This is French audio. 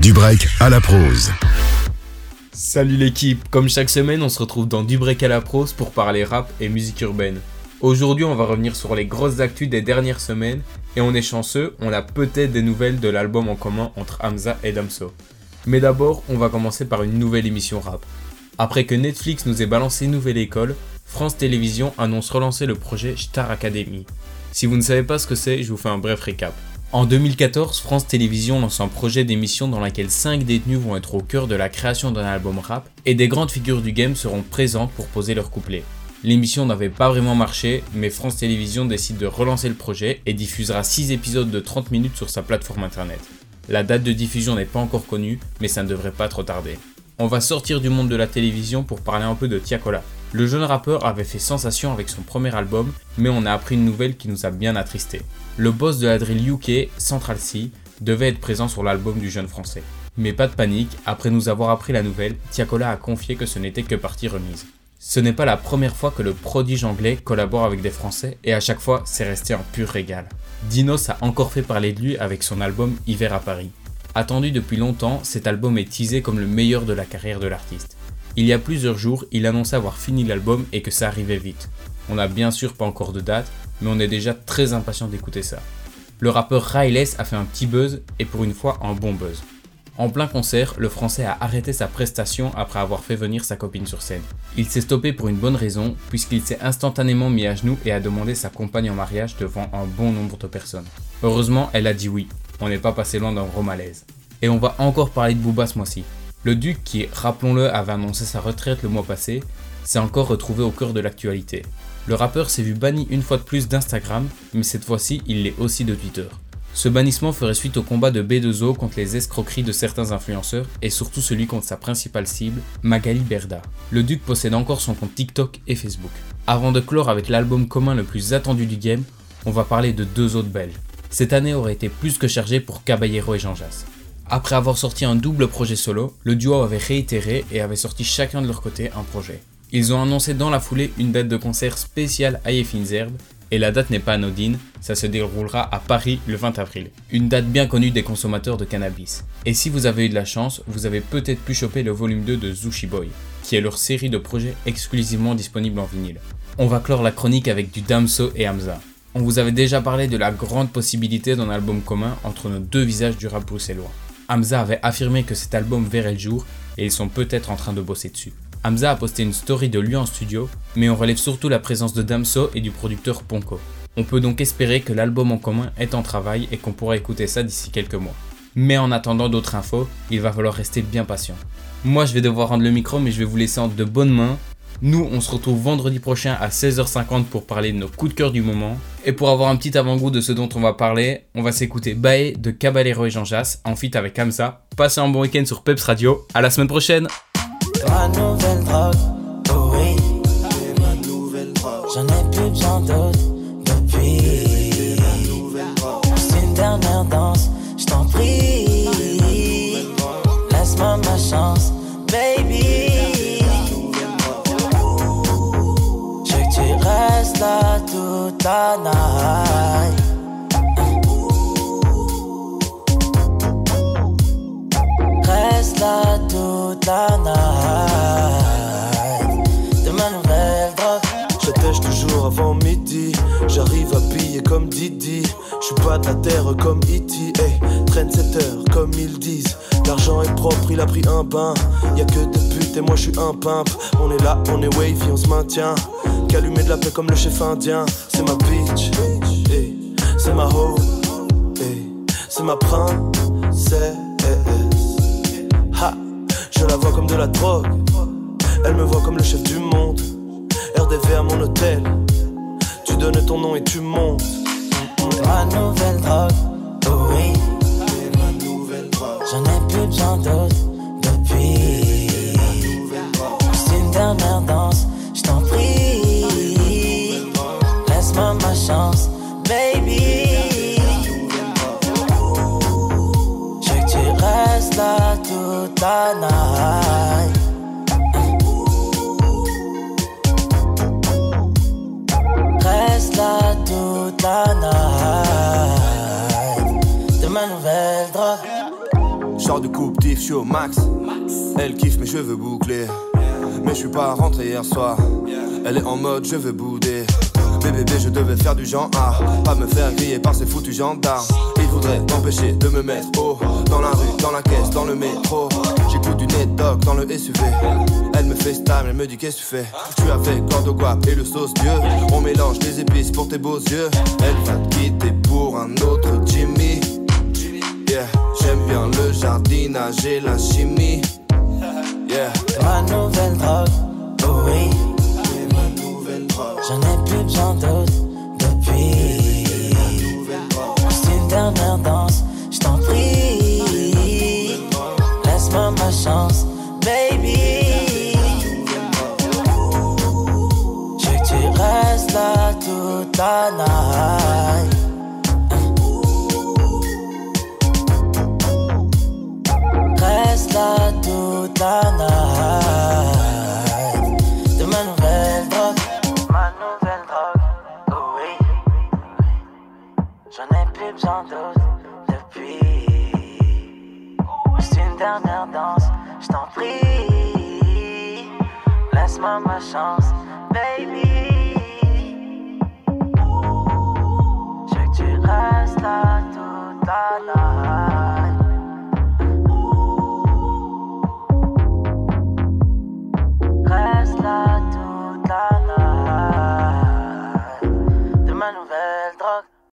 Du break à la prose. Salut l'équipe, comme chaque semaine on se retrouve dans Du break à la prose pour parler rap et musique urbaine. Aujourd'hui on va revenir sur les grosses actus des dernières semaines et on est chanceux, on a peut-être des nouvelles de l'album en commun entre Hamza et Damso. Mais d'abord on va commencer par une nouvelle émission rap. Après que Netflix nous ait balancé nouvelle école, France Télévisions annonce relancer le projet Star Academy. Si vous ne savez pas ce que c'est, je vous fais un bref récap. En 2014, France Télévisions lance un projet d'émission dans laquelle 5 détenus vont être au cœur de la création d'un album rap et des grandes figures du game seront présentes pour poser leur couplet. L'émission n'avait pas vraiment marché, mais France Télévisions décide de relancer le projet et diffusera 6 épisodes de 30 minutes sur sa plateforme internet. La date de diffusion n'est pas encore connue, mais ça ne devrait pas trop tarder. On va sortir du monde de la télévision pour parler un peu de Tiakola. Le jeune rappeur avait fait sensation avec son premier album, mais on a appris une nouvelle qui nous a bien attristé. Le boss de la drill UK, Central C, devait être présent sur l'album du jeune français. Mais pas de panique, après nous avoir appris la nouvelle, Tiakola a confié que ce n'était que partie remise. Ce n'est pas la première fois que le prodige anglais collabore avec des Français et à chaque fois c'est resté un pur régal. Dinos a encore fait parler de lui avec son album Hiver à Paris. Attendu depuis longtemps, cet album est teasé comme le meilleur de la carrière de l'artiste. Il y a plusieurs jours, il annonçait avoir fini l'album et que ça arrivait vite. On n'a bien sûr pas encore de date, mais on est déjà très impatient d'écouter ça. Le rappeur Ryless a fait un petit buzz et pour une fois un bon buzz. En plein concert, le français a arrêté sa prestation après avoir fait venir sa copine sur scène. Il s'est stoppé pour une bonne raison, puisqu'il s'est instantanément mis à genoux et a demandé sa compagne en mariage devant un bon nombre de personnes. Heureusement, elle a dit oui. On n'est pas passé loin d'un gros malaise. Et on va encore parler de Booba ce mois-ci. Le duc, qui, rappelons-le, avait annoncé sa retraite le mois passé, s'est encore retrouvé au cœur de l'actualité. Le rappeur s'est vu banni une fois de plus d'Instagram, mais cette fois-ci, il l'est aussi de Twitter. Ce bannissement ferait suite au combat de B2O contre les escroqueries de certains influenceurs et surtout celui contre sa principale cible, Magali Berda. Le duc possède encore son compte TikTok et Facebook. Avant de clore avec l'album commun le plus attendu du game, on va parler de deux autres Belges. Cette année aurait été plus que chargée pour Caballero et Jean Jass. Après avoir sorti un double projet solo, le duo avait réitéré et avait sorti chacun de leur côté un projet. Ils ont annoncé dans la foulée une date de concert spéciale à Zerbe, et la date n'est pas anodine, ça se déroulera à Paris le 20 avril. Une date bien connue des consommateurs de cannabis. Et si vous avez eu de la chance, vous avez peut-être pu choper le volume 2 de Zushi Boy, qui est leur série de projets exclusivement disponibles en vinyle. On va clore la chronique avec du Damso et Hamza. On vous avait déjà parlé de la grande possibilité d'un album commun entre nos deux visages du rap bruxellois. Hamza avait affirmé que cet album verrait le jour et ils sont peut-être en train de bosser dessus. Hamza a posté une story de lui en studio, mais on relève surtout la présence de Damso et du producteur Ponko. On peut donc espérer que l'album en commun est en travail et qu'on pourra écouter ça d'ici quelques mois. Mais en attendant d'autres infos, il va falloir rester bien patient. Moi je vais devoir rendre le micro mais je vais vous laisser entre de bonnes mains nous, on se retrouve vendredi prochain à 16h50 pour parler de nos coups de cœur du moment. Et pour avoir un petit avant-goût de ce dont on va parler, on va s'écouter Bae de Caballero et Jean Jass en fit avec Hamza. Passez un bon week-end sur Peps Radio. À la semaine prochaine. Tèche toujours avant midi. J'arrive habillé comme Didi. Je suis pas de la terre comme E.T. Hey, traîne cette heure comme ils disent. L'argent est propre, il a pris un bain. Y a que des putes et moi je suis un pimp. On est là, on est wavy, on se maintient. Qu'allumer de la paix comme le chef indien. C'est ma bitch, c'est ma hoe, c'est ma princesse. Je la vois comme de la drogue. Elle me voit comme le chef du monde. RDV à mon hôtel. Tu donnes ton nom et tu montes. Ma nouvelle drogue, oh oui. J'en ai plus besoin d'autres night. De coupe, je suis au max. Elle kiffe mes cheveux bouclés. Mais je suis pas rentré hier soir. Elle est en mode je veux bouder. Bébé, bébé, je devais faire du genre A. Pas me faire griller par ces foutus gendarmes. Ils voudraient m'empêcher de me mettre haut. Dans la rue, dans la caisse, dans le métro. J'écoute du net dog dans le SUV. Elle me fait style, elle me dit qu'est-ce que tu fais? Je suis avec Gordo Guap et le sauce Dieu. On mélange les épices pour tes beaux yeux. Elle va te et la chimie. Yeah. Ma nouvelle drogue, oh oui. J'en ai plus besoin d'autres depuis. C'est une dernière danse, je t'en prie. Laisse-moi ma chance, baby. Je veux que tu restes là toute la night. J'en d'autres depuis. C'est une dernière danse, je t'en prie. Laisse-moi ma chance, baby. Je que tu restes là.